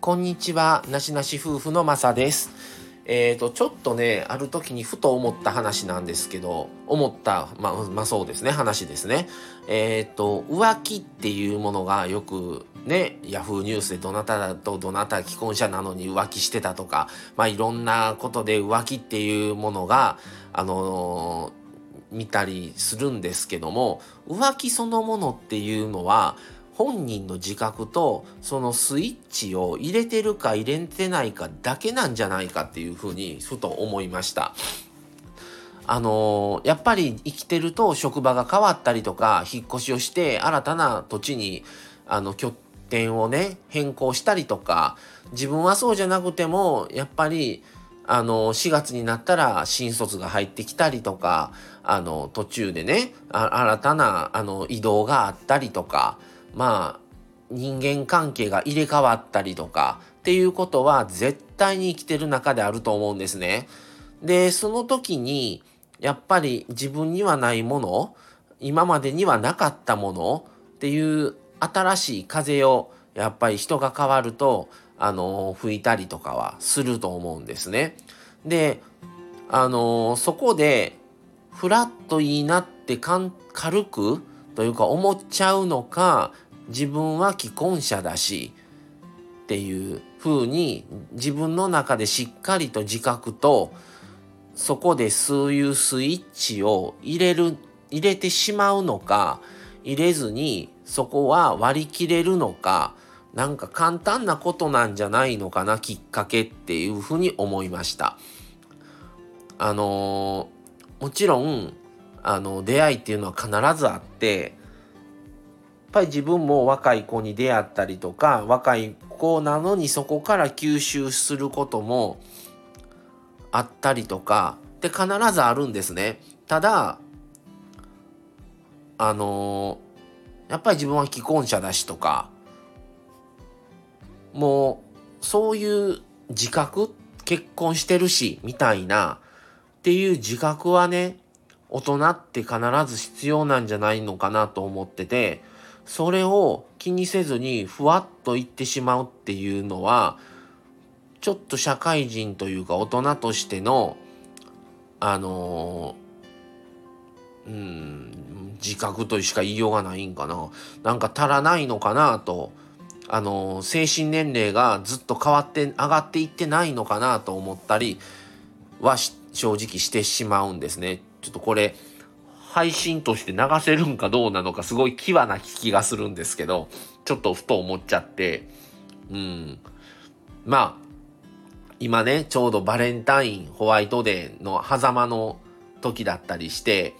こんにちは、なしなし夫婦のまさです。えっ、ー、と、ちょっとね、ある時にふと思った話なんですけど、思った、まあ、まあそうですね、話ですね。えっ、ー、と、浮気っていうものがよくね、ヤフーニュースでどなただとどなた既婚者なのに浮気してたとか、まあいろんなことで浮気っていうものが、あのー、見たりするんですけども、浮気そのものっていうのは、本人の自覚とそのスイッチを入れてるか入れてないかだけなんじゃないかっていうふうにふと思いました。あのー、やっぱり生きてると職場が変わったりとか引っ越しをして新たな土地にあの拠点をね変更したりとか自分はそうじゃなくてもやっぱりあの4月になったら新卒が入ってきたりとかあの途中でね新たなあの移動があったりとかまあ人間関係が入れ替わったりとかっていうことは絶対に生きてる中であると思うんですね。で、その時にやっぱり自分にはないもの、今までにはなかったものっていう新しい風をやっぱり人が変わるとあの吹いたりとかはすると思うんですね。で、あのそこでフラッといいなって軽くというか思っちゃうのか自分は既婚者だしっていう風に自分の中でしっかりと自覚とそこでそういうスイッチを入れる入れてしまうのか入れずにそこは割り切れるのかなんか簡単なことなんじゃないのかなきっかけっていうふうに思いました。あのー、もちろんあの出会いっていうのは必ずあってやっぱり自分も若い子に出会ったりとか若い子なのにそこから吸収することもあったりとかって必ずあるんですね。ただあの、やっぱり自分は既婚者だしとかもうそういう自覚結婚してるしみたいなっていう自覚はね大人って必ず必要なんじゃないのかなと思っててそれを気にせずにふわっと言ってしまうっていうのはちょっと社会人というか大人としてのあのうん自覚としか言いようがないんかななんか足らないのかなとあの精神年齢がずっと変わって上がっていってないのかなと思ったりは正直してしまうんですね。ちょっとこれ配信として流せるんかどうなのかすごい際な気がするんですけど、ちょっとふと思っちゃって、うん。まあ、今ね、ちょうどバレンタイン、ホワイトデーの狭間の時だったりして、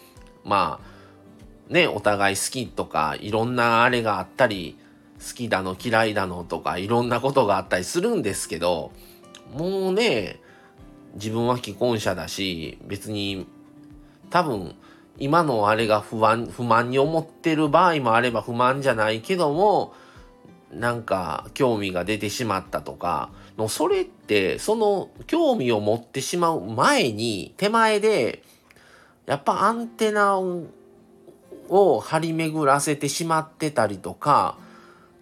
まあ、ね、お互い好きとか、いろんなあれがあったり、好きだの嫌いだのとか、いろんなことがあったりするんですけど、もうね、自分は既婚者だし、別に、多分、今のあれが不安、不満に思ってる場合もあれば不満じゃないけども、なんか興味が出てしまったとか、のそれってその興味を持ってしまう前に手前でやっぱアンテナを張り巡らせてしまってたりとか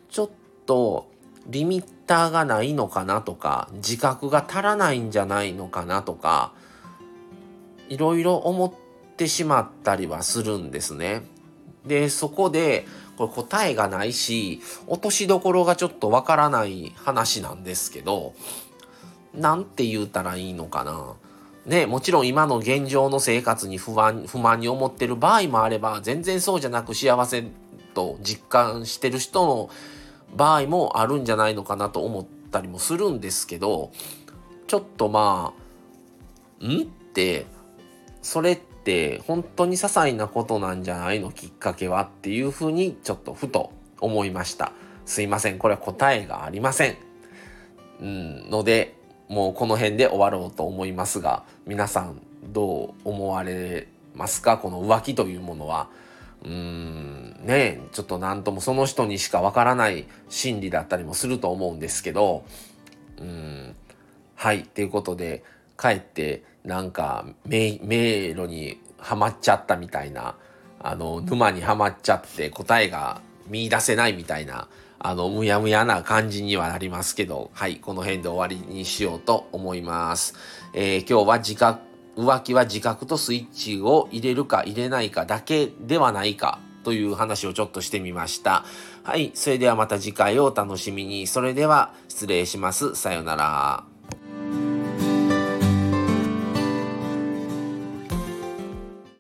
ちょっとリミッターがないのかなとか自覚が足らないんじゃないのかなとかいろいろ思ってってしまったりはするんですね。で、そこで、これ答えがないし、落としどころがちょっとわからない話なんですけど、なんて言うたらいいのかな。ね、もちろん今の現状の生活に不安、不満に思ってる場合もあれば、全然そうじゃなく幸せと実感してる人の場合もあるんじゃないのかなと思ったりもするんですけど、ちょっとまあ、ん？って、それっって本当に些細なことなんじゃないのきっかけはっていうふうにちょっとふと思いました。すいません。これは答えがありません。うん、ので、もうこの辺で終わろうと思いますが、皆さんどう思われますか？この浮気というものは。うーん、ねちょっと何ともその人にしかわからない心理だったりもすると思うんですけど、うん、はい、ということで、かえってなんか迷路にはまっちゃったみたいなあの沼にはまっちゃって答えが見出せないみたいな、あの、むやむやな感じにはなりますけど、はい、この辺で終わりにしようと思います。えー、今日は自覚、浮気は自覚とスイッチを入れるか入れないかだけではないかという話をちょっとしてみました。はい、それではまた次回をお楽しみに。それでは失礼します。さようなら。